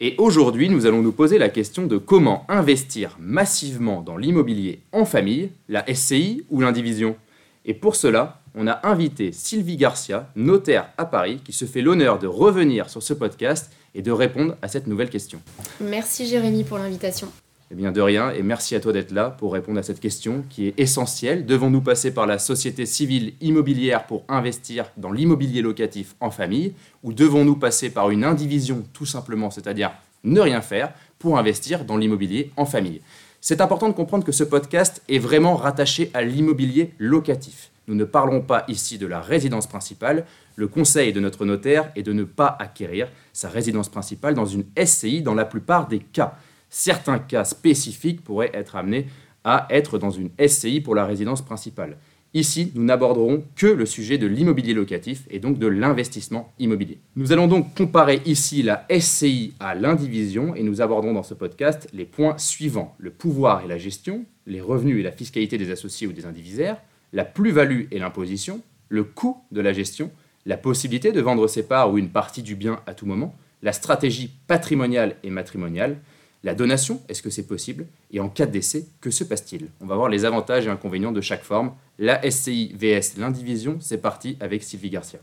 Et aujourd'hui, nous allons nous poser la question de comment investir massivement dans l'immobilier en famille, la SCI ou l'indivision. Et pour cela, on a invité Sylvie Garcia, notaire à Paris, qui se fait l'honneur de revenir sur ce podcast et de répondre à cette nouvelle question. Merci Jérémy pour l'invitation. Eh bien, de rien, et merci à toi d'être là pour répondre à cette question qui est essentielle. Devons-nous passer par la société civile immobilière pour investir dans l'immobilier locatif en famille ou devons-nous passer par une indivision tout simplement, c'est-à-dire ne rien faire pour investir dans l'immobilier en famille? C'est important de comprendre que ce podcast est vraiment rattaché à l'immobilier locatif. Nous ne parlons pas ici de la résidence principale. Le conseil de notre notaire est de ne pas acquérir sa résidence principale dans une SCI dans la plupart des cas certains cas spécifiques pourraient être amenés à être dans une SCI pour la résidence principale. Ici, nous n'aborderons que le sujet de l'immobilier locatif et donc de l'investissement immobilier. Nous allons donc comparer ici la SCI à l'indivision et nous aborderons dans ce podcast les points suivants. Le pouvoir et la gestion, les revenus et la fiscalité des associés ou des indivisaires, la plus-value et l'imposition, le coût de la gestion, la possibilité de vendre ses parts ou une partie du bien à tout moment, la stratégie patrimoniale et matrimoniale, la donation, est-ce que c'est possible? Et en cas de décès, que se passe-t-il? On va voir les avantages et inconvénients de chaque forme. La SCI vs l'indivision, c'est parti avec Sylvie Garcia.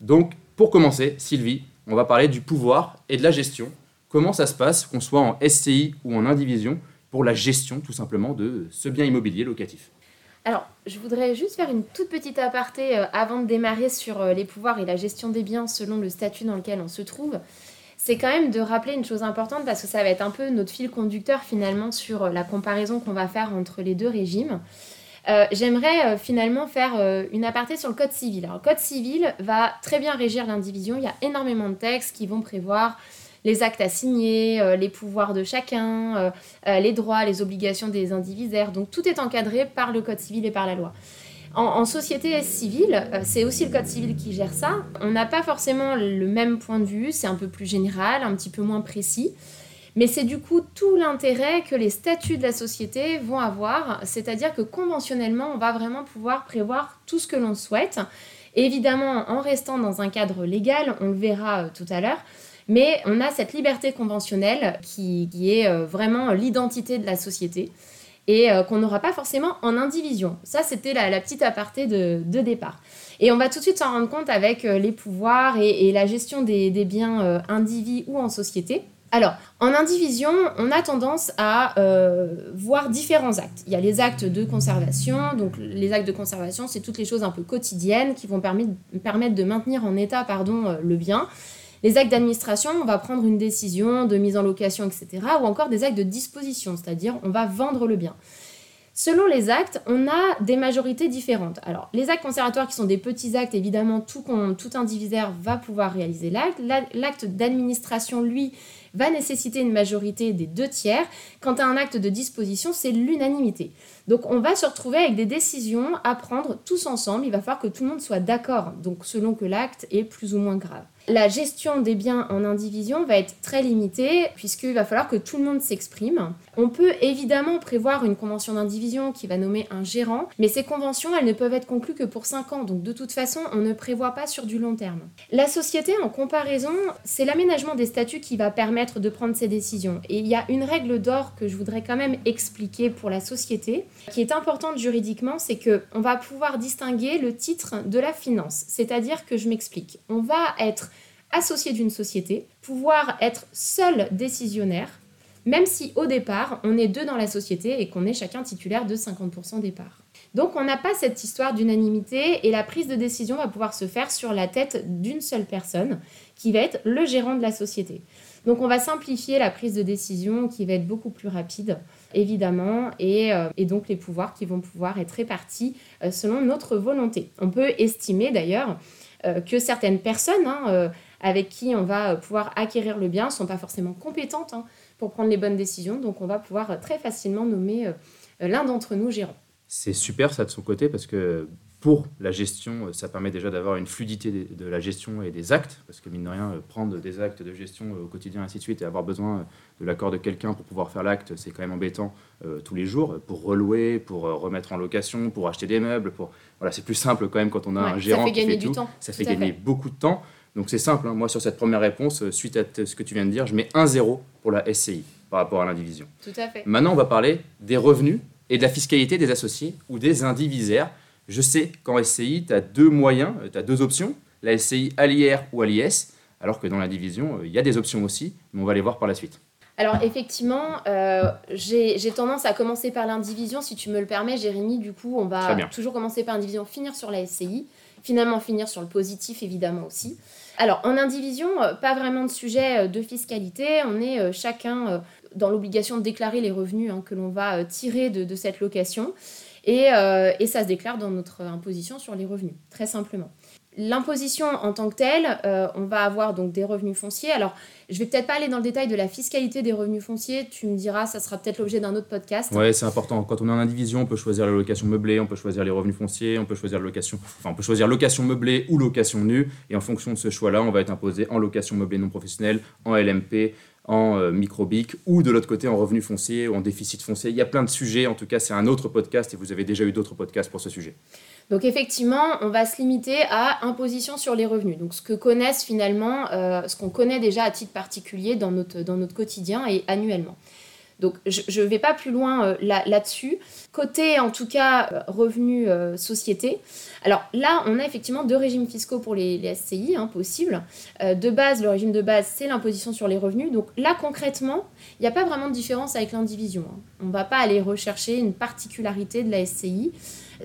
Donc, pour commencer, Sylvie, on va parler du pouvoir et de la gestion. Comment ça se passe, qu'on soit en SCI ou en indivision, pour la gestion tout simplement de ce bien immobilier locatif? Alors, je voudrais juste faire une toute petite aparté euh, avant de démarrer sur euh, les pouvoirs et la gestion des biens selon le statut dans lequel on se trouve c'est quand même de rappeler une chose importante parce que ça va être un peu notre fil conducteur finalement sur euh, la comparaison qu'on va faire entre les deux régimes. Euh, j'aimerais euh, finalement faire une aparté sur le Code civil. Le Code civil va très bien régir l'indivision. Il y a énormément de textes qui vont prévoir les actes à signer, les pouvoirs de chacun, les droits, les obligations des indivisaires. Donc, tout est encadré par le Code civil et par la loi. En, société civile, euh, c'est aussi le code civil qui gère ça. On n'a pas forcément le même point de vue, c'est un peu plus général, un petit peu moins précis. Mais c'est du coup tout l'intérêt que les statuts de la société vont avoir, c'est-à-dire que conventionnellement, on va vraiment pouvoir prévoir tout ce que l'on souhaite. Évidemment, en restant dans un cadre légal, on le verra euh, tout à l'heure, mais on a cette liberté conventionnelle qui est euh, vraiment l'identité de la société et euh, qu'on n'aura pas forcément en indivision. Ça, c'était la, petite aparté de, départ. Et on va tout de suite s'en rendre compte avec euh, les pouvoirs et, la gestion des, biens euh, indivis ou en société. Alors, en indivision, on a tendance à voir différents actes. Il y a les actes de conservation. Donc, les actes de conservation, c'est toutes les choses un peu quotidiennes qui vont permettre de maintenir en état pardon, le bien. Les actes d'administration, on va prendre une décision de mise en location, etc. Ou encore des actes de disposition, c'est-à-dire on va vendre le bien. Selon les actes, on a des majorités différentes. Alors, les actes conservatoires qui sont des petits actes, évidemment, tout, tout indivisaire va pouvoir réaliser l'acte. L'acte d'administration, lui, va nécessiter une majorité des deux tiers. Quant à un acte de disposition, c'est l'unanimité. Donc on va se retrouver avec des décisions à prendre tous ensemble. Il va falloir que tout le monde soit d'accord, donc selon que l'acte est plus ou moins grave. La gestion des biens en indivision va être très limitée puisqu'il va falloir que tout le monde s'exprime. On peut évidemment prévoir une convention d'indivision qui va nommer un gérant, mais ces conventions, elles ne peuvent être conclues que pour 5 ans, donc de toute façon, on ne prévoit pas sur du long terme. La société, en comparaison, c'est l'aménagement des statuts qui va permettre de prendre ces décisions. Et il y a une règle d'or que je voudrais quand même expliquer pour la société, qui est importante juridiquement, c'est que on va pouvoir distinguer le titre de la finance. C'est-à-dire que je m'explique. On va être associé d'une société, pouvoir être seul décisionnaire, même si au départ, on est deux dans la société et qu'on est chacun titulaire de 50% des parts. Donc on n'a pas cette histoire d'unanimité et la prise de décision va pouvoir se faire sur la tête d'une seule personne qui va être le gérant de la société. Donc on va simplifier la prise de décision qui va être beaucoup plus rapide, évidemment, et, euh, donc les pouvoirs qui vont pouvoir être répartis euh, selon notre volonté. On peut estimer d'ailleurs euh, que certaines personnes hein, avec qui on va pouvoir acquérir le bien ne sont pas forcément compétentes hein, pour prendre les bonnes décisions, donc on va pouvoir très facilement nommer l'un d'entre nous gérant. C'est super ça de son côté parce que pour la gestion, ça permet déjà d'avoir une fluidité de la gestion et des actes, parce que mine de rien, prendre des actes de gestion au quotidien, ainsi de suite, et avoir besoin de l'accord de quelqu'un pour pouvoir faire l'acte, c'est quand même embêtant euh, tous les jours, pour relouer, pour euh, remettre en location, pour acheter des meubles, pour... Voilà, c'est plus simple quand même quand on a un gérant ça fait qui gagner fait du tout. temps. Ça Tout fait gagner beaucoup de temps. Donc c'est simple, hein. moi sur cette première réponse, euh, suite à ce que tu viens de dire, je mets un zéro pour la SCI par rapport à l'indivision. Tout à fait. Maintenant, on va parler des revenus et de la fiscalité des associés ou des indivisaires. Je sais qu'en SCI, tu as deux moyens, tu as deux options, la SCI à l'IR ou à l'IS, alors que dans la division, euh, il y a des options aussi, mais on va les voir par la suite. Alors effectivement, euh, j'ai tendance à commencer par l'indivision, si tu me le permets, Jérémy. Du coup, on va toujours commencer par l'indivision, finir sur la SCI, finalement finir sur le positif, évidemment aussi. Alors en indivision, euh, pas vraiment de sujet euh, de fiscalité. On est euh, chacun dans l'obligation de déclarer les revenus hein, que l'on va tirer de, cette location. Et ça se déclare dans notre imposition sur les revenus, très simplement. L'imposition en tant que telle, euh, on va avoir donc des revenus fonciers. Alors, je vais peut-être pas aller dans le détail de la fiscalité des revenus fonciers. Tu me diras, ça sera peut-être l'objet d'un autre podcast. Ouais, c'est important. Quand on est en indivision, on peut choisir la location meublée, on peut choisir les revenus fonciers, on peut choisir location, enfin, on peut choisir location meublée ou location nue. Et en fonction de ce choix-là, on va être imposé en location meublée non professionnelle, en LMP, en euh, microbic ou de l'autre côté en revenus fonciers ou en déficit foncier. Il y a plein de sujets. En tout cas, c'est un autre podcast et vous avez déjà eu d'autres podcasts pour ce sujet. Donc effectivement, on va se limiter à imposition sur les revenus. Donc ce que connaissent finalement, euh, ce qu'on connaît déjà à titre particulier dans notre, dans notre quotidien et annuellement. Donc je ne vais pas plus loin euh, là- là-dessus. Côté en tout cas revenus euh, société, alors là on a effectivement deux régimes fiscaux pour les, les SCI hein, possibles. Euh, de base, le régime de base c'est l'imposition sur les revenus. Donc là concrètement, il n'y a pas vraiment de différence avec l'indivision. hein. On ne va pas aller rechercher une particularité de la SCI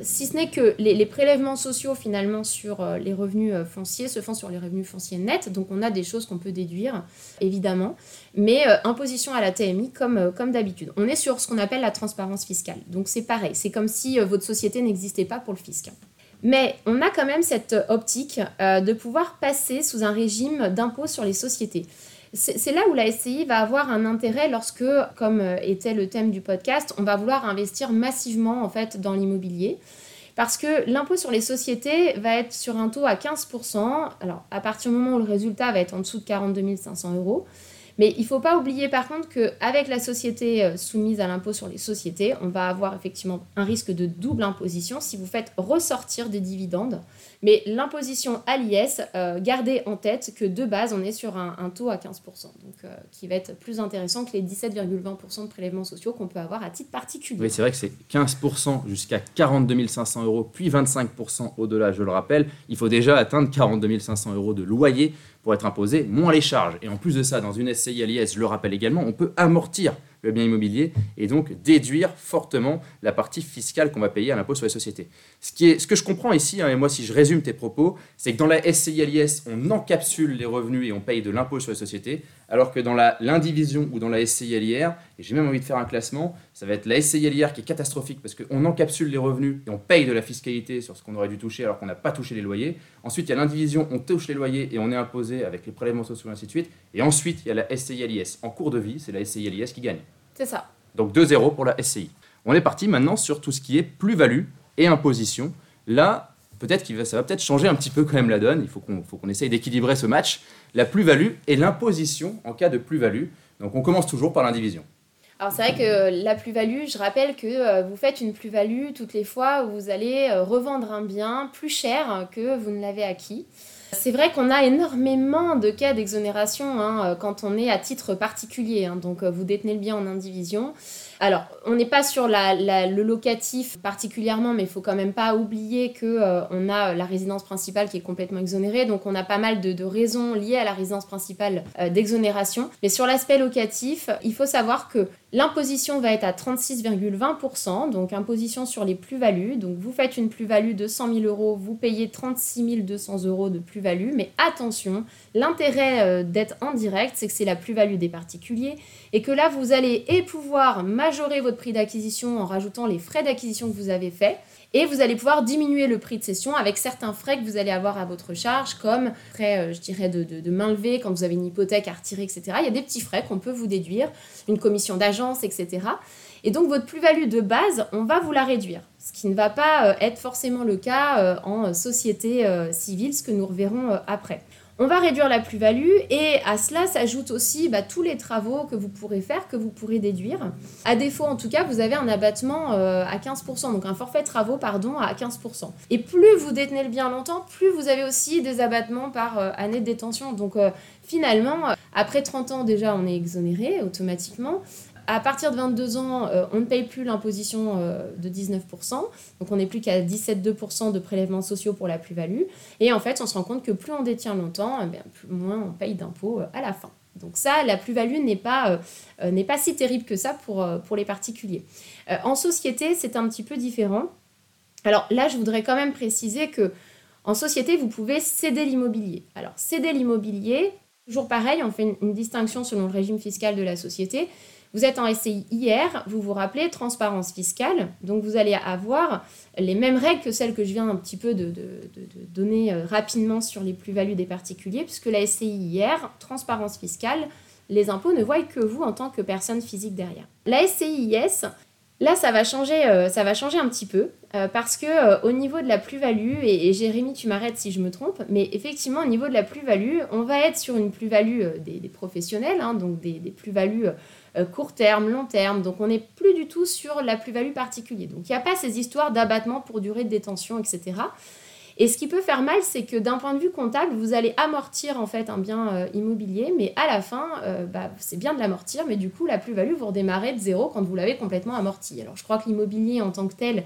si ce n'est que les, prélèvements sociaux finalement sur euh, les revenus euh, fonciers se font sur les revenus fonciers nets, donc on a des choses qu'on peut déduire, évidemment, mais euh, imposition à la TMI comme, comme d'habitude. On est sur ce qu'on appelle la transparence fiscale, donc c'est pareil, c'est comme si votre société n'existait pas pour le fisc. Mais on a quand même cette optique de pouvoir passer sous un régime d'impôt sur les sociétés. C'est là où la SCI va avoir un intérêt lorsque, comme euh, était le thème du podcast, on va vouloir investir massivement en fait dans l'immobilier. Parce que l'impôt sur les sociétés va être sur un taux à 15%. Alors, à partir du moment où le résultat va être en dessous de 42 500 euros. Mais il ne faut pas oublier par contre qu'avec la société euh, soumise à l'impôt sur les sociétés, on va avoir effectivement un risque de double imposition si vous faites ressortir des dividendes. Mais l'imposition à l'IS, euh, gardez en tête que de base, on est sur un, taux à 15%, donc euh, qui va être plus intéressant que les 17,20% de prélèvements sociaux qu'on peut avoir à titre particulier. Oui, c'est vrai que c'est 15% jusqu'à 42 500 euros, puis 25% au-delà, je le rappelle. Il faut déjà atteindre 42 500 euros de loyer pour être imposé, moins les charges. Et en plus de ça, dans une SCI à l'IS, je le rappelle également, on peut amortir le bien immobilier et donc déduire fortement la partie fiscale qu'on va payer à l'impôt sur les sociétés. Ce, qui est, ce que je comprends ici, hein, et moi si je résume tes propos, c'est que dans la SCI à l'IS, on encapsule les revenus et on paye de l'impôt sur les sociétés, alors que dans l'indivision ou dans la SCI à l'IR, et j'ai même envie de faire un classement, ça va être la SCI à l'IR qui est catastrophique parce qu'on encapsule les revenus et on paye de la fiscalité sur ce qu'on aurait dû toucher alors qu'on n'a pas touché les loyers. Ensuite, il y a l'indivision, on touche les loyers et on est imposé avec les prélèvements sociaux et ainsi de suite. Et ensuite, il y a la SCI à l'IS. En cours de vie, c'est la SCI à l'IS qui gagne. C'est ça. Donc 2-0 pour la SCI. On est parti maintenant sur tout ce qui est plus-value et imposition. Là, peut-être que ça va peut-être changer un petit peu quand même la donne. Il faut qu'on faut qu'on essaye d'équilibrer ce match. La plus-value et l'imposition en cas de plus-value. Donc on commence toujours par l'indivision. Alors c'est vrai que la plus-value, je rappelle que euh, vous faites une plus-value toutes les fois où vous allez euh, revendre un bien plus cher que vous ne l'avez acquis. C'est vrai qu'on a énormément de cas d'exonération hein, euh, quand on est à titre particulier. hein. donc euh, vous détenez le bien en indivision. Alors, on n'est pas sur le locatif particulièrement, mais il faut quand même pas oublier que euh, a la résidence principale qui est complètement exonérée. Donc, on a pas mal de, raisons liées à la résidence principale euh, d'exonération. Mais sur l'aspect locatif, il faut savoir que l'imposition va être à 36,20%, donc imposition sur les plus-values. Donc, vous faites une plus-value de 100 000 euros, vous payez 36 200 euros de plus-value. Mais attention, l'intérêt euh, d'être en direct, c'est que c'est la plus-value des particuliers et que là, vous allez et pouvoir majorer votre prix d'acquisition en rajoutant les frais d'acquisition que vous avez faits, et vous allez pouvoir diminuer le prix de cession avec certains frais que vous allez avoir à votre charge, comme frais, euh, je dirais, de, de, de main levée quand vous avez une hypothèque à retirer, etc. Il y a des petits frais qu'on peut vous déduire, une commission d'agence, etc. Et donc votre plus-value de base, on va vous la réduire, ce qui ne va pas être forcément le cas en société civile, ce que nous reverrons après. On va réduire la plus-value et à cela s'ajoutent aussi bah, tous les travaux que vous pourrez faire, que vous pourrez déduire. À défaut, en tout cas, vous avez un abattement euh, à 15%, donc un forfait travaux, pardon, à 15%. Et plus vous détenez le bien longtemps, plus vous avez aussi des abattements par euh, année de détention. Donc euh, finalement, après 30 ans déjà, on est exonéré automatiquement à partir de 22 ans, euh, on ne paye plus l'imposition euh, de 19%, donc on n'est plus qu'à 17,2% de prélèvements sociaux pour la plus-value. Et en fait, on se rend compte que plus on détient longtemps, eh moins on paye d'impôts euh, à la fin. Donc ça, la plus-value n'est pas, pas si terrible que ça pour, pour les particuliers. en société, c'est un petit peu différent. Alors là, je voudrais quand même préciser que en société, vous pouvez céder l'immobilier. Alors céder l'immobilier, toujours pareil, on fait une distinction selon le régime fiscal de la société. Vous êtes en SCI hier, vous vous rappelez, transparence fiscale. Donc vous allez avoir les mêmes règles que celles que je viens un petit peu de, donner euh, rapidement sur les plus-values des particuliers, puisque la SCI hier, transparence fiscale, les impôts ne voient que vous en tant que personne physique derrière. La SCI IS, Là, ça va changer, euh, ça va changer un petit peu euh, parce que au niveau de la plus-value, et, Jérémy, tu m'arrêtes si je me trompe, mais effectivement, au niveau de la plus-value, on va être sur une plus-value des, professionnels, hein, donc des, plus-values euh, court terme, long terme. Donc on n'est plus du tout sur la plus-value particulière. Donc il n'y a pas ces histoires d'abattement pour durée de détention, etc. Et ce qui peut faire mal, c'est que d'un point de vue comptable, vous allez amortir en fait un bien euh, immobilier, mais à la fin, euh, bah, c'est bien de l'amortir, mais du coup, la plus-value, vous redémarrez de zéro quand vous l'avez complètement amorti. Alors je crois que l'immobilier en tant que tel,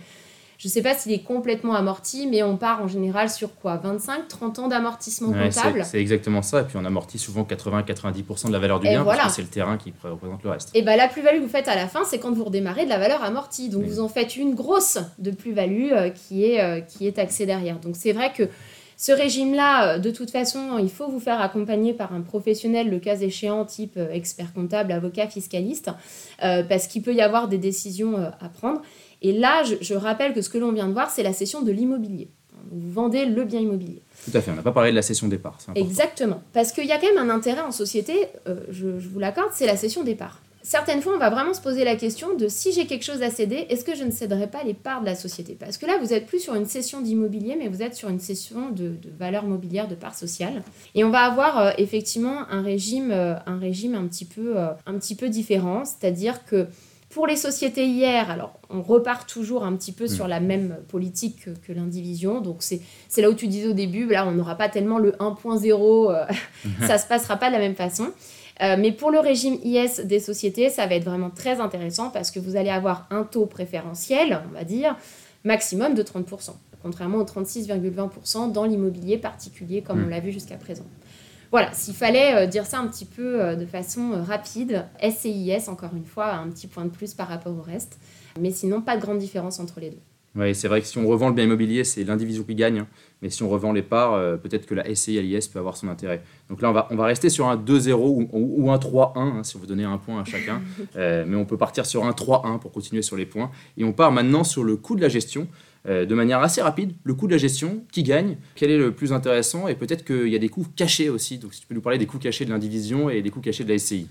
je ne sais pas s'il est complètement amorti, mais on part en général sur quoi 25, 30 ans d'amortissement comptable C'est exactement ça. Et puis on amortit souvent 80-90% de la valeur du bien parce que c'est le terrain qui représente le reste. Et bien la plus-value que vous faites à la fin, c'est quand vous redémarrez de la valeur amortie. Donc vous en faites une grosse de plus-value euh, qui, est, euh, qui est taxée derrière. Donc c'est vrai que ce régime-là, euh, de toute façon, il faut vous faire accompagner par un professionnel, le cas échéant, type expert comptable, avocat, fiscaliste, parce qu'il peut y avoir des décisions à prendre. Et là, je, rappelle que ce que l'on vient de voir, c'est la cession de l'immobilier. Vous vendez le bien immobilier. Tout à fait, on n'a pas parlé de la cession des parts. Exactement, parce qu'il y a quand même un intérêt en société, euh, je, vous l'accorde, c'est la cession des parts. Certaines fois, on va vraiment se poser la question de si j'ai quelque chose à céder, est-ce que je ne céderai pas les parts de la société? Parce que là, vous n'êtes plus sur une cession d'immobilier, mais vous êtes sur une cession de, valeur mobilière, de parts sociales. Et on va avoir euh, effectivement un régime, euh, un régime un petit peu, un petit peu différent, c'est-à-dire que pour les sociétés hier, alors on repart toujours un petit peu sur mm. la même politique que, l'indivision. Donc c'est là où tu disais au début, là on n'aura pas tellement le 1.0, euh, ça se passera pas de la même façon. Euh, mais pour le régime IS des sociétés, ça va être vraiment très intéressant parce que vous allez avoir un taux préférentiel, on va dire, maximum de 30%, contrairement aux 36,20% dans l'immobilier particulier comme on mm. l'a vu jusqu'à présent. Voilà, s'il fallait euh, dire ça un petit peu euh, de façon euh, rapide, SCIS, encore une fois, un petit point de plus par rapport au reste. Mais sinon, pas de grande différence entre les deux. Oui, c'est vrai que si on revend le bien immobilier, c'est l'indivision qui gagne. Hein. Mais si on revend les parts, peut-être que la SCI peut avoir son intérêt. Donc là, on va, on va rester sur un 2-0 ou, un 3-1, hein, si on veut donner un point à chacun. mais on peut partir sur un 3-1 pour continuer sur les points. Et on part maintenant sur le coût de la gestion. Euh, de manière assez rapide le coût de la gestion, qui gagne, quel est le plus intéressant, et peut-être qu'il y a des coûts cachés aussi. Donc, si tu peux nous parler des coûts cachés de l'indivision et des coûts cachés de la SCI.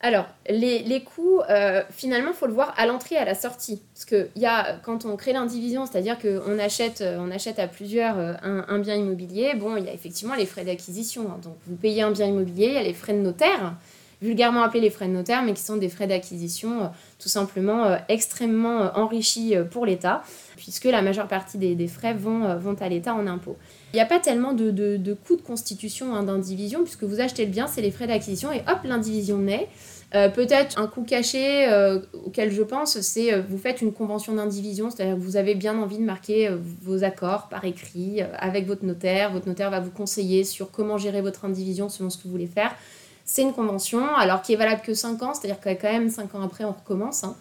Alors, les, coûts, euh, finalement, il faut le voir à l'entrée et à la sortie. Parce que y a, quand on crée l'indivision, c'est-à-dire qu'on achète, euh, on achète à plusieurs un, bien immobilier, bon, il y a effectivement les frais d'acquisition. Hein. Donc, vous payez un bien immobilier, il y a les frais de notaire, vulgairement appelés les frais de notaire, mais qui sont des frais d'acquisition tout simplement extrêmement enrichis pour l'État puisque la majeure partie des, frais vont, euh, vont à l'État en impôts. Il n'y a pas tellement de, de, coûts de constitution hein, d'indivision, puisque vous achetez le bien, c'est les frais d'acquisition, et hop, l'indivision naît. Euh, peut-être un coût caché euh, auquel je pense, c'est vous faites une convention d'indivision, c'est-à-dire que vous avez bien envie de marquer vos accords par écrit avec votre notaire. Votre notaire va vous conseiller sur comment gérer votre indivision selon ce que vous voulez faire. C'est une convention, alors qui est valable que 5 ans, c'est-à-dire que quand même 5 ans après, on recommence. Hein.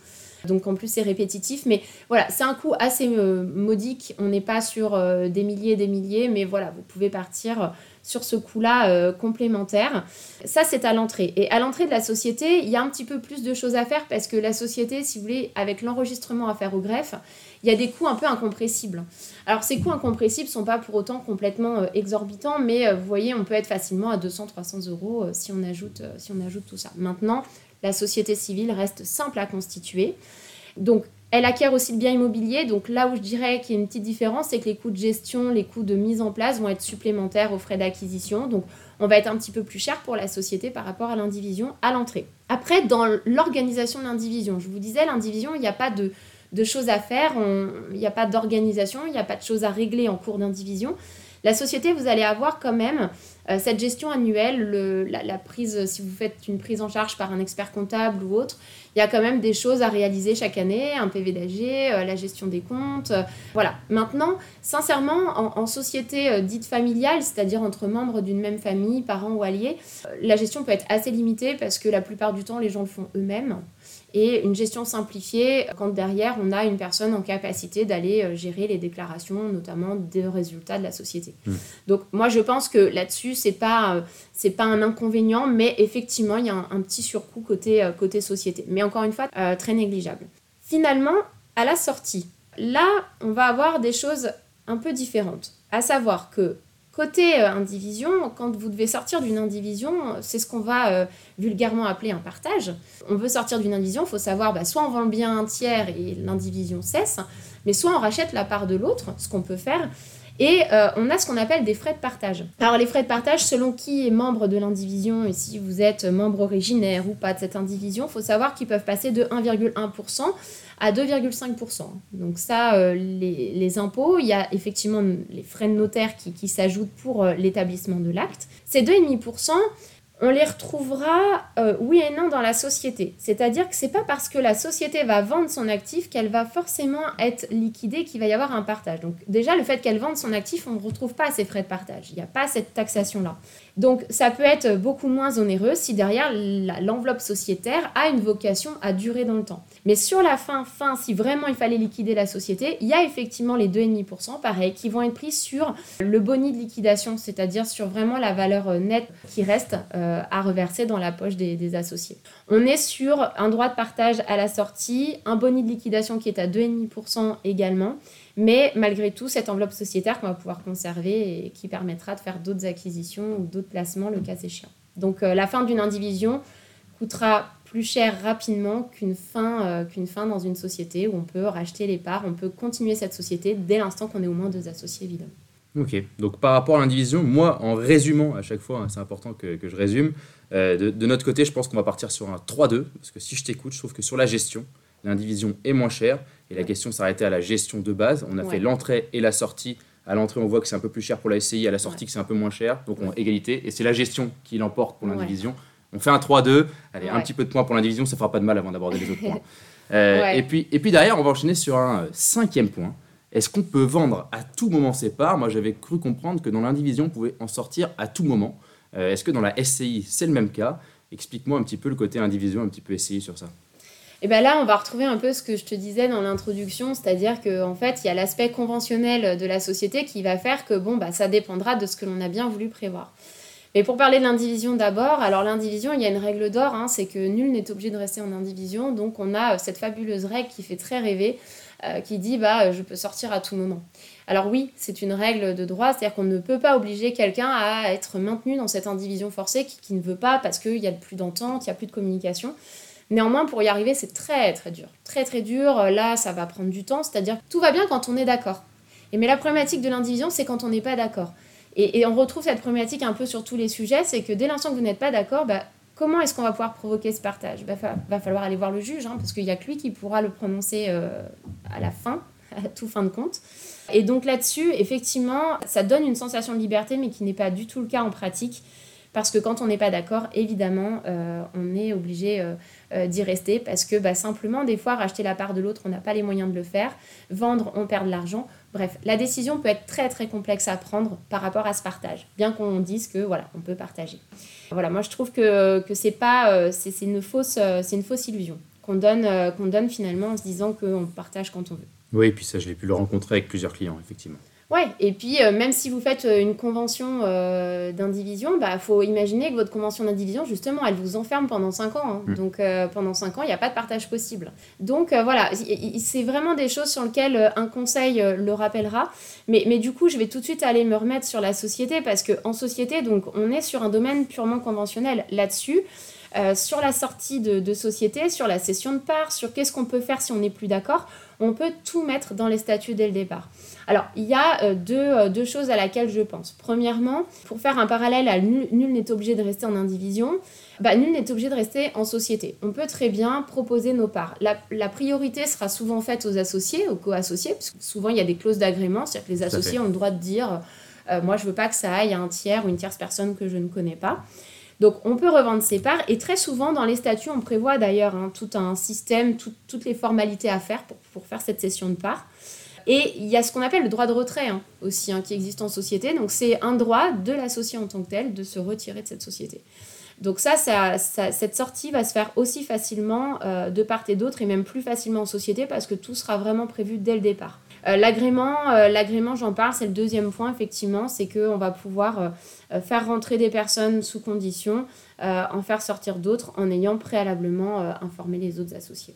Donc en plus c'est répétitif, mais voilà, c'est un coût assez euh, modique. On n'est pas sur euh, des milliers et des milliers, mais voilà, vous pouvez partir sur ce coût-là euh, complémentaire. Ça c'est à l'entrée. Et à l'entrée de la société, il y a un petit peu plus de choses à faire parce que la société, si vous voulez, avec l'enregistrement à faire au greffe, il y a des coûts un peu incompressibles. Alors ces coûts incompressibles sont pas pour autant complètement exorbitants, mais vous voyez, on peut être facilement à 200-300 euros si on ajoute si on ajoute tout ça. Maintenant, la société civile reste simple à constituer. Donc, elle acquiert aussi le bien immobilier. Donc là où je dirais qu'il y a une petite différence, c'est que les coûts de gestion, les coûts de mise en place vont être supplémentaires aux frais d'acquisition. Donc on va être un petit peu plus cher pour la société par rapport à l'indivision à l'entrée. Après, dans l'organisation de l'indivision, je vous disais, l'indivision, il n'y a pas de, choses à faire, il n'y a pas d'organisation, il n'y a pas de choses à régler en cours d'indivision. La société, vous allez avoir quand même cette gestion annuelle, la, prise, si vous faites une prise en charge par un expert comptable ou autre, il y a quand même des choses à réaliser chaque année, un PV d'AG, euh, la gestion des comptes. Euh, voilà. Maintenant, sincèrement, en, société dite familiale, c'est-à-dire entre membres d'une même famille, parents ou alliés, la gestion peut être assez limitée parce que la plupart du temps, les gens le font eux-mêmes et une gestion simplifiée quand derrière on a une personne en capacité d'aller euh, gérer les déclarations, notamment des résultats de la société. Hmm. Donc moi je pense que là-dessus c'est pas euh, c'est pas un inconvénient, mais effectivement il y a un, petit surcoût côté euh, côté société, mais encore une fois très négligeable. Finalement à la sortie, là on va avoir des choses un peu différentes, à savoir que Côté euh, indivision, quand vous devez sortir d'une indivision, c'est ce qu'on va euh, vulgairement appeler un partage. On veut sortir d'une indivision, il faut savoir, bah, soit on vend le bien un tiers et l'indivision cesse, mais soit on rachète la part de l'autre, ce qu'on peut faire, et euh, on a ce qu'on appelle des frais de partage. Alors les frais de partage, selon qui est membre de l'indivision et si vous êtes membre originaire ou pas de cette indivision, il faut savoir qu'ils peuvent passer de 1,1% à 2,5%. Donc ça, euh, les, impôts, il y a effectivement les frais de notaire qui, s'ajoutent pour euh, l'établissement de l'acte. Ces 2,5%, on les retrouvera euh, oui et non dans la société. C'est-à-dire que c'est pas parce que la société va vendre son actif qu'elle va forcément être liquidée qu'il va y avoir un partage. Donc déjà le fait qu'elle vende son actif, on ne retrouve pas ces frais de partage. Il n'y a pas cette taxation là. Donc ça peut être beaucoup moins onéreux si derrière l'enveloppe sociétaire a une vocation à durer dans le temps. Mais sur la fin, fin, si vraiment il fallait liquider la société, il y a effectivement les 2,5%, pareil, qui vont être pris sur le boni de liquidation, c'est-à-dire sur vraiment la valeur euh, nette qui reste euh, à reverser dans la poche des, des, associés. On est sur un droit de partage à la sortie, un boni de liquidation qui est à 2,5% également. Mais malgré tout, cette enveloppe sociétaire qu'on va pouvoir conserver et qui permettra de faire d'autres acquisitions ou d'autres placements le cas échéant. Donc euh, la fin d'une indivision coûtera plus cher rapidement qu'une fin, euh, fin dans une société où on peut racheter les parts, on peut continuer cette société dès l'instant qu'on est au moins deux associés évidemment. Ok, donc par rapport à l'indivision, moi en résumant à chaque fois, hein, c'est important que, que, je résume, euh, de, de, notre côté je pense qu'on va partir sur un 3-2, parce que si je t'écoute, je trouve que sur la gestion, l'indivision est moins chère, et la question s'arrêtait à la gestion de base. On a fait l'entrée et la sortie. À l'entrée, on voit que c'est un peu plus cher pour la SCI, à la sortie, que c'est un peu moins cher. Donc, on égalité. Et c'est la gestion qui l'emporte pour l'indivision. On fait un 3-2. Allez, un petit peu de points pour l'indivision, ça fera pas de mal avant d'aborder les autres points. Euh, et, puis, et puis derrière, on va enchaîner sur un cinquième point. Est-ce qu'on peut vendre à tout moment ses parts? Moi, j'avais cru comprendre que dans l'indivision, on pouvait en sortir à tout moment. Euh, est-ce que dans la SCI, c'est le même cas? Explique-moi un petit peu le côté indivision, un petit peu SCI sur ça. Et bien là, on va retrouver un peu ce que je te disais dans l'introduction, c'est-à-dire qu'en en fait, il y a l'aspect conventionnel de la société qui va faire que bon, bah, ça dépendra de ce que l'on a bien voulu prévoir. Mais pour parler de l'indivision d'abord, alors l'indivision, il y a une règle d'or, hein, c'est que nul n'est obligé de rester en indivision, donc on a euh, cette fabuleuse règle qui fait très rêver, euh, qui dit bah je peux sortir à tout moment. Alors oui, c'est une règle de droit, c'est-à-dire qu'on ne peut pas obliger quelqu'un à être maintenu dans cette indivision forcée qui, ne veut pas parce qu'il y a plus d'entente, il n'y a plus de communication. Néanmoins, pour y arriver, c'est très très dur. Très très dur. Euh, là, ça va prendre du temps. C'est-à-dire tout va bien quand on est d'accord. Et mais la problématique de l'indivision, c'est quand on n'est pas d'accord. Et, on retrouve cette problématique un peu sur tous les sujets, c'est que dès l'instant que vous n'êtes pas d'accord, bah, comment est-ce qu'on va pouvoir provoquer ce partage? Bah, va falloir aller voir le juge, hein, parce qu'il n'y a que lui qui pourra le prononcer euh, à la fin, à tout fin de compte. Et donc là-dessus, effectivement, ça donne une sensation de liberté, mais qui n'est pas du tout le cas en pratique. Parce que quand on n'est pas d'accord, évidemment, euh, on est obligé euh, euh, d'y rester parce que bah, simplement, des fois, racheter la part de l'autre, on n'a pas les moyens de le faire. Vendre, on perd de l'argent. Bref, la décision peut être très très complexe à prendre par rapport à ce partage, bien qu'on dise que voilà, on peut partager. Voilà, moi je trouve que, que c'est pas c'est une fausse c'est une fausse illusion qu'on donne qu'on donne finalement en se disant qu'on partage quand on veut. Oui, et puis ça je l'ai pu le rencontrer avec plusieurs clients effectivement. Ouais, et puis euh, même si vous faites euh, une convention euh, d'indivision, il bah, faut imaginer que votre convention d'indivision, justement, elle vous enferme pendant 5 ans. hein. Mm. Donc pendant 5 ans, il n'y a pas de partage possible. Donc voilà, c'est vraiment des choses sur lesquelles un conseil le rappellera. Mais, mais du coup, je vais tout de suite aller me remettre sur la société parce qu'en société, donc, on est sur un domaine purement conventionnel là-dessus. Euh, sur la sortie de, de société, sur la cession de parts, sur qu'est-ce qu'on peut faire si on n'est plus d'accord, on peut tout mettre dans les statuts dès le départ. Alors, il y a euh, deux, euh, deux choses à laquelle je pense. Premièrement, pour faire un parallèle à nul n'est obligé de rester en indivision, bah, nul n'est obligé de rester en société. On peut très bien proposer nos parts. La, la priorité sera souvent faite aux associés, aux co-associés, parce que souvent il y a des clauses d'agrément, c'est-à-dire que les associés ont le droit de dire euh, moi je veux pas que ça aille à un tiers ou une tierce personne que je ne connais pas. Donc on peut revendre ses parts et très souvent dans les statuts on prévoit d'ailleurs hein, tout un système, tout- toutes les formalités à faire pour, pour faire cette cession de parts. Et il y a ce qu'on appelle le droit de retrait hein, aussi hein, qui existe en société. Donc c'est un droit de l'associé en tant que tel de se retirer de cette société. Donc ça- cette sortie va se faire aussi facilement euh, de part et d'autre et même plus facilement en société parce que tout sera vraiment prévu dès le départ. Euh, l'agrément, euh, l'agrément, j'en parle, c'est le deuxième point effectivement, c'est qu'on va pouvoir euh, faire rentrer des personnes sous condition, en faire sortir d'autres en ayant préalablement informé les autres associés.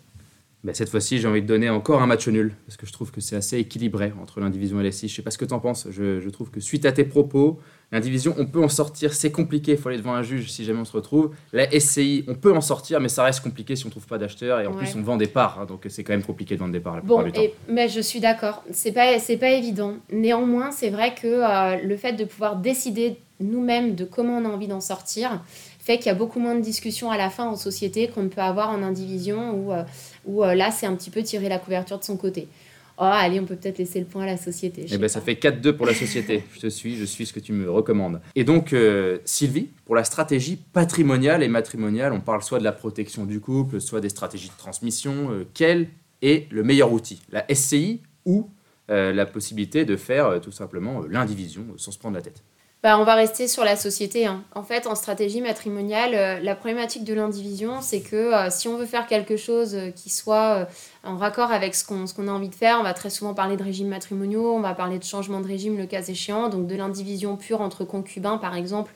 Ben, cette fois-ci, j'ai envie de donner encore un match nul, parce que je trouve que c'est assez équilibré entre l'indivision et la SCI. Je sais pas ce que tu en penses. Je, je trouve que suite à tes propos, l'indivision, on peut en sortir, c'est compliqué, il faut aller devant un juge si jamais on se retrouve. La SCI, on peut en sortir, mais ça reste compliqué si on trouve pas d'acheteur, et en Ouais. plus on vend des parts, hein, donc c'est quand même compliqué de vendre des parts la Bon, plupart du temps. et, mais je suis d'accord, c'est pas, c'est pas évident. Néanmoins, c'est vrai que euh, le fait de pouvoir décider nous-mêmes de comment on a envie d'en sortir fait qu'il y a beaucoup moins de discussions à la fin en société qu'on ne peut avoir en indivision où, euh, où euh, là, c'est un petit peu tirer la couverture de son côté. Oh, allez, on peut peut-être laisser le point à la société. Eh ben, ça fait 4-2 pour la société. je te suis, je suis ce que tu me recommandes. Et donc, euh, Sylvie, pour la stratégie patrimoniale et matrimoniale, on parle soit de la protection du couple, soit des stratégies de transmission. euh, quel est le meilleur outil? La SCI ou euh, la possibilité de faire tout simplement l'indivision sans se prendre la tête? Bah, on va rester sur la société. hein. En fait, en stratégie matrimoniale, euh, la problématique de l'indivision, c'est que euh, si on veut faire quelque chose euh, qui soit en raccord avec ce qu'on a envie de faire, on va très souvent parler de régimes matrimoniaux, on va parler de changement de régime le cas échéant, donc de l'indivision pure entre concubins par exemple.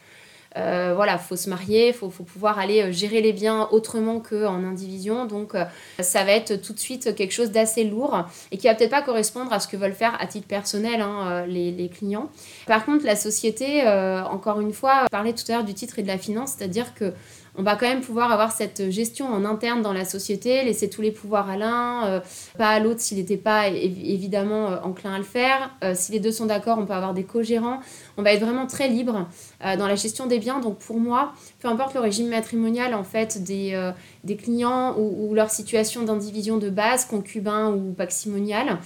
Euh, voilà, faut se marier, faut, faut pouvoir aller euh, gérer les biens autrement qu'en indivision. Donc, euh, ça va être tout de suite quelque chose d'assez lourd et qui va peut-être pas correspondre à ce que veulent faire à titre personnel hein, euh, les, les clients. Par contre, la société, euh, encore une fois, parlait tout à l'heure du titre et de la finance, c'est-à-dire que on va quand même pouvoir avoir cette gestion en interne dans la société, laisser tous les pouvoirs à l'un, euh, pas à l'autre s'il n'était pas évi- évidemment euh, enclin à le faire. Euh, si les deux sont d'accord, on peut avoir des co-gérants. On va être vraiment très libre dans la gestion des biens. Donc pour moi, peu importe le régime matrimonial en fait des, des clients ou, ou leur situation d'indivision de base, concubin ou paximonial,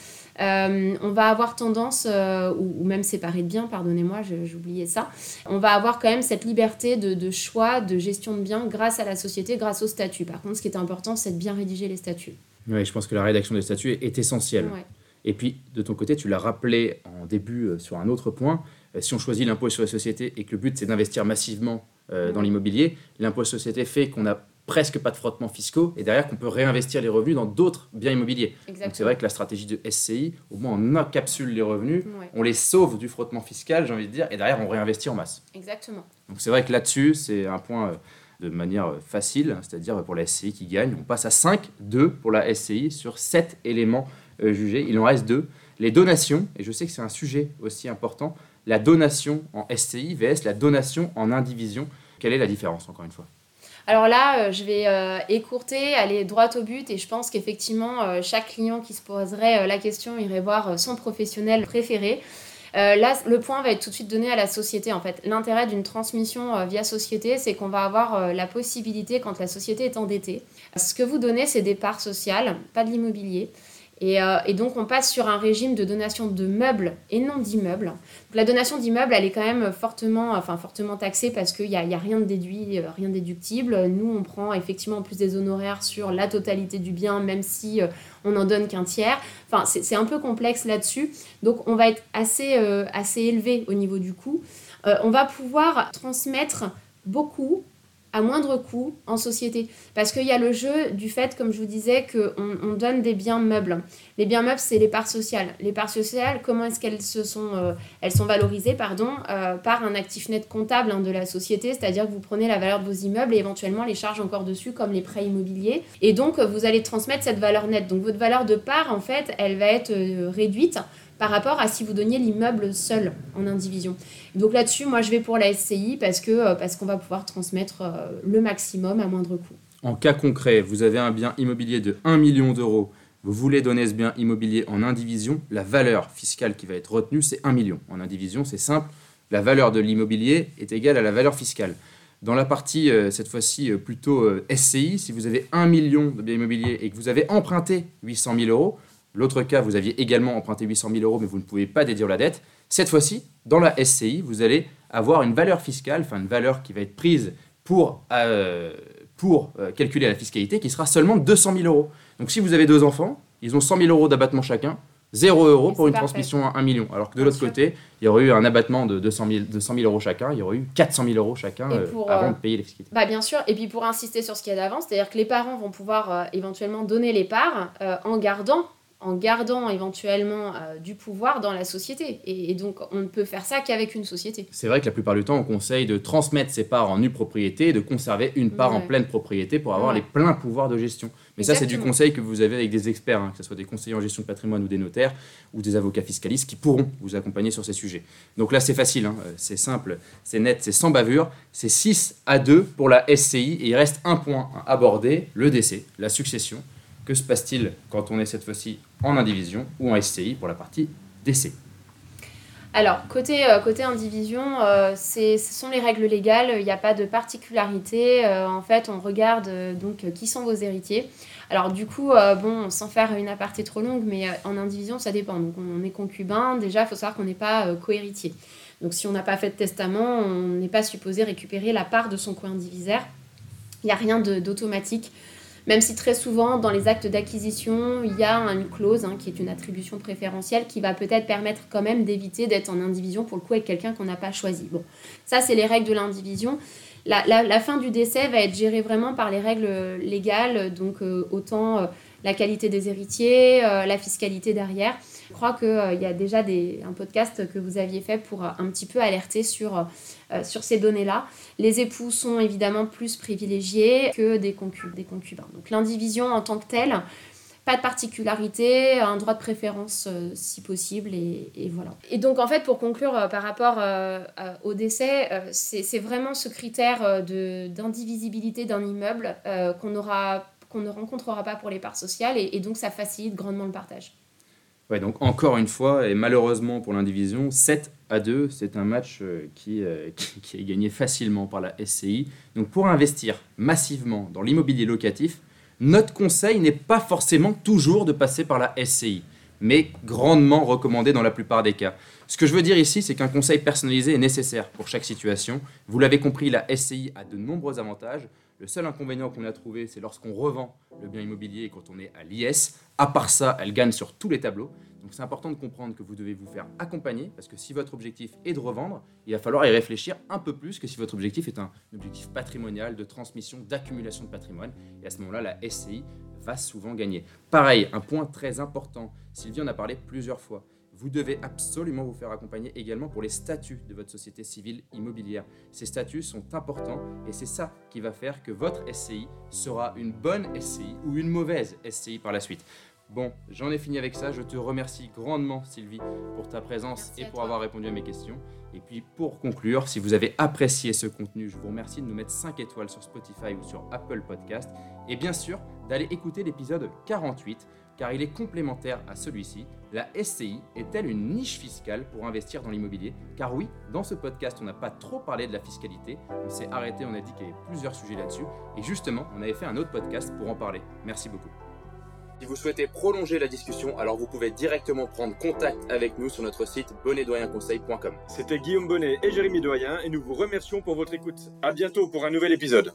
euh, on va avoir tendance, euh, ou, ou même séparé de biens, pardonnez-moi, j'oubliais ça, on va avoir quand même cette liberté de, de choix, de gestion de biens grâce à la société, grâce au statut. Par contre, ce qui est important, c'est de bien rédiger les statuts. Oui, je pense que la rédaction des statuts est, essentielle. Ouais. Et puis, de ton côté, tu l'as rappelé en début euh, sur un autre point, si on choisit l'impôt sur les sociétés et que le but c'est d'investir massivement dans l'immobilier, l'impôt sur les sociétés fait qu'on n'a presque pas de frottements fiscaux et derrière qu'on peut réinvestir les revenus dans d'autres biens immobiliers. Exactement. Donc c'est vrai que la stratégie de SCI, au moins on encapsule les revenus, Ouais, on les sauve du frottement fiscal, j'ai envie de dire, et derrière on réinvestit en masse. exactement. Donc c'est vrai que là-dessus, c'est un point euh, de manière euh, facile, c'est-à-dire pour la SCI qui gagne, on passe à 5, 2 pour la SCI sur 7 éléments euh, jugés. Il en reste 2. Les donations, et je sais que c'est un sujet aussi important, la donation en SCI vs la donation en indivision. Quelle est la différence, encore une fois? Alors là, euh, je vais euh, écourter, aller droit au but et je pense qu'effectivement, euh, chaque client qui se poserait la question irait voir son professionnel préféré. Là, le point va être tout de suite donné à la société. En fait, l'intérêt d'une transmission via société, c'est qu'on va avoir la possibilité, quand la société est endettée, ce que vous donnez, c'est des parts sociales, pas de l'immobilier. Et, euh, et donc, on passe sur un régime de donation de meubles et non d'immeubles. La donation d'immeubles, elle est quand même fortement, enfin, fortement taxée parce qu'il n'y a, y a rien de déduit, euh, rien déductible. Nous, on prend effectivement en plus des honoraires sur la totalité du bien, même si euh, on n'en donne qu'un tiers. Enfin, c'est un peu complexe là-dessus. Donc, on va être assez, assez élevé au niveau du coût. On va pouvoir transmettre beaucoup à moindre coût en société. Parce qu'il y a le jeu du fait, comme je vous disais, qu'on on donne des biens meubles. Les biens meubles, c'est les parts sociales. Les parts sociales, comment est-ce qu'elles se sont, euh, elles sont valorisées pardon, euh, par un actif net comptable hein, de la société, c'est-à-dire que vous prenez la valeur de vos immeubles et éventuellement les charges encore dessus, comme les prêts immobiliers. Et donc, vous allez transmettre cette valeur nette. Donc, votre valeur de part, en fait, elle va être euh, réduite par rapport à si vous donniez l'immeuble seul en indivision. Donc là-dessus, moi je vais pour la SCI parce que euh, parce qu'on va pouvoir transmettre euh, le maximum à moindre coût. En cas concret, vous avez un bien immobilier de 1 million d'euros, vous voulez donner ce bien immobilier en indivision, la valeur fiscale qui va être retenue, c'est 1 million. En indivision, c'est simple, la valeur de l'immobilier est égale à la valeur fiscale. Dans la partie, euh, cette fois-ci, plutôt SCI, si vous avez 1 million de biens immobiliers et que vous avez emprunté 800 000 euros, L'autre cas, vous aviez également emprunté 800 000 euros, mais vous ne pouvez pas déduire la dette. Cette fois-ci, dans la SCI, vous allez avoir une valeur fiscale, enfin une valeur qui va être prise pour, euh, pour euh, calculer la fiscalité, qui sera seulement 200 000 euros. Donc si vous avez deux enfants, ils ont 100 000 euros d'abattement chacun, 0 euros pour une transmission à 1 million. Alors que de l'autre côté, il y aurait eu un abattement de 200 000, 200 000 euros chacun, il y aurait eu 400 000 euros chacun euh, avant de payer les fiscalités. Bah bien sûr, et puis pour insister sur ce qu'il y a d'avant, c'est-à-dire que les parents vont pouvoir éventuellement donner les parts en gardant en gardant éventuellement euh, du pouvoir dans la société. Et, donc, on ne peut faire ça qu'avec une société. C'est vrai que la plupart du temps, on conseille de transmettre ses parts en nue propriété et de conserver une part en pleine propriété pour avoir les pleins pouvoirs de gestion. Mais ça, c'est du conseil que vous avez avec des experts, hein, que ce soit des conseillers en gestion de patrimoine ou des notaires ou des avocats fiscalistes qui pourront vous accompagner sur ces sujets. Donc là, c'est facile, hein, c'est simple, c'est net, c'est sans bavure. C'est 6 à 2 pour la SCI et il reste un point à aborder, le décès, la succession. Que se passe-t-il quand on est cette fois-ci en indivision ou en SCI pour la partie décès alors, côté, euh, côté indivision, euh, ce sont les règles légales, il n'y a pas de particularité. Euh, en fait, on regarde donc qui sont vos héritiers. Alors, du coup, bon, sans faire une aparté trop longue, mais en indivision, ça dépend. Donc, on est concubin, déjà, il faut savoir qu'on n'est pas cohéritier. Donc, si on n'a pas fait de testament, on n'est pas supposé récupérer la part de son co-indivisaire. Il n'y a rien d'automatique. Même si très souvent, dans les actes d'acquisition, il y a une clause hein, qui est une attribution préférentielle qui va peut-être permettre quand même d'éviter d'être en indivision pour le coup avec quelqu'un qu'on n'a pas choisi. Bon, ça, c'est les règles de l'indivision. La, fin du décès va être gérée vraiment par les règles légales, donc euh, autant euh, la qualité des héritiers, euh, la fiscalité derrière. Je crois qu'il y a déjà un podcast que vous aviez fait pour un petit peu alerter sur, sur ces données-là. Les époux sont évidemment plus privilégiés que des, des concubins. Donc l'indivision en tant que telle, pas de particularité, un droit de préférence si possible, et, voilà. Et donc en fait, pour conclure par rapport au décès, c'est vraiment ce critère d'indivisibilité d'un immeuble qu'on ne rencontrera pas pour les parts sociales, et donc ça facilite grandement le partage. Donc encore une fois, et malheureusement pour l'indivision, 7 à 2, c'est un match euh, euh, qui, qui, est gagné facilement par la SCI. Donc pour investir massivement dans l'immobilier locatif, notre conseil n'est pas forcément toujours de passer par la SCI, mais grandement recommandé dans la plupart des cas. Ce que je veux dire ici, c'est qu'un conseil personnalisé est nécessaire pour chaque situation. Vous l'avez compris, la SCI a de nombreux avantages. Le seul inconvénient qu'on a trouvé, c'est lorsqu'on revend le bien immobilier et quand on est à l'IS. À part ça, elle gagne sur tous les tableaux. Donc c'est important de comprendre que vous devez vous faire accompagner parce que si votre objectif est de revendre, il va falloir y réfléchir un peu plus que si votre objectif est un objectif patrimonial, de transmission, d'accumulation de patrimoine. Et à ce moment-là, la SCI va souvent gagner. Pareil, un point très important, Sylvie en a parlé plusieurs fois vous devez absolument vous faire accompagner également pour les statuts de votre société civile immobilière. Ces statuts sont importants et c'est ça qui va faire que votre SCI sera une bonne SCI ou une mauvaise SCI par la suite. Bon, j'en ai fini avec ça. Je te remercie grandement, Sylvie, pour ta présence et pour avoir répondu à mes questions. Et puis, pour conclure, si vous avez apprécié ce contenu, je vous remercie de nous mettre 5 étoiles sur Spotify ou sur Apple Podcast. Et bien sûr, d'aller écouter l'épisode 48 car il est complémentaire à celui-ci. La SCI est-elle une niche fiscale pour investir dans l'immobilier? Car oui, dans ce podcast, on n'a pas trop parlé de la fiscalité, on s'est arrêté, on a dit qu'il y avait plusieurs sujets là-dessus, et justement, on avait fait un autre podcast pour en parler. Merci beaucoup. Si vous souhaitez prolonger la discussion, alors vous pouvez directement prendre contact avec nous sur notre site bonnetdoyenconseil.com. C'était Guillaume Bonnet et Jérémy Doyen et nous vous remercions pour votre écoute. À bientôt pour un nouvel épisode.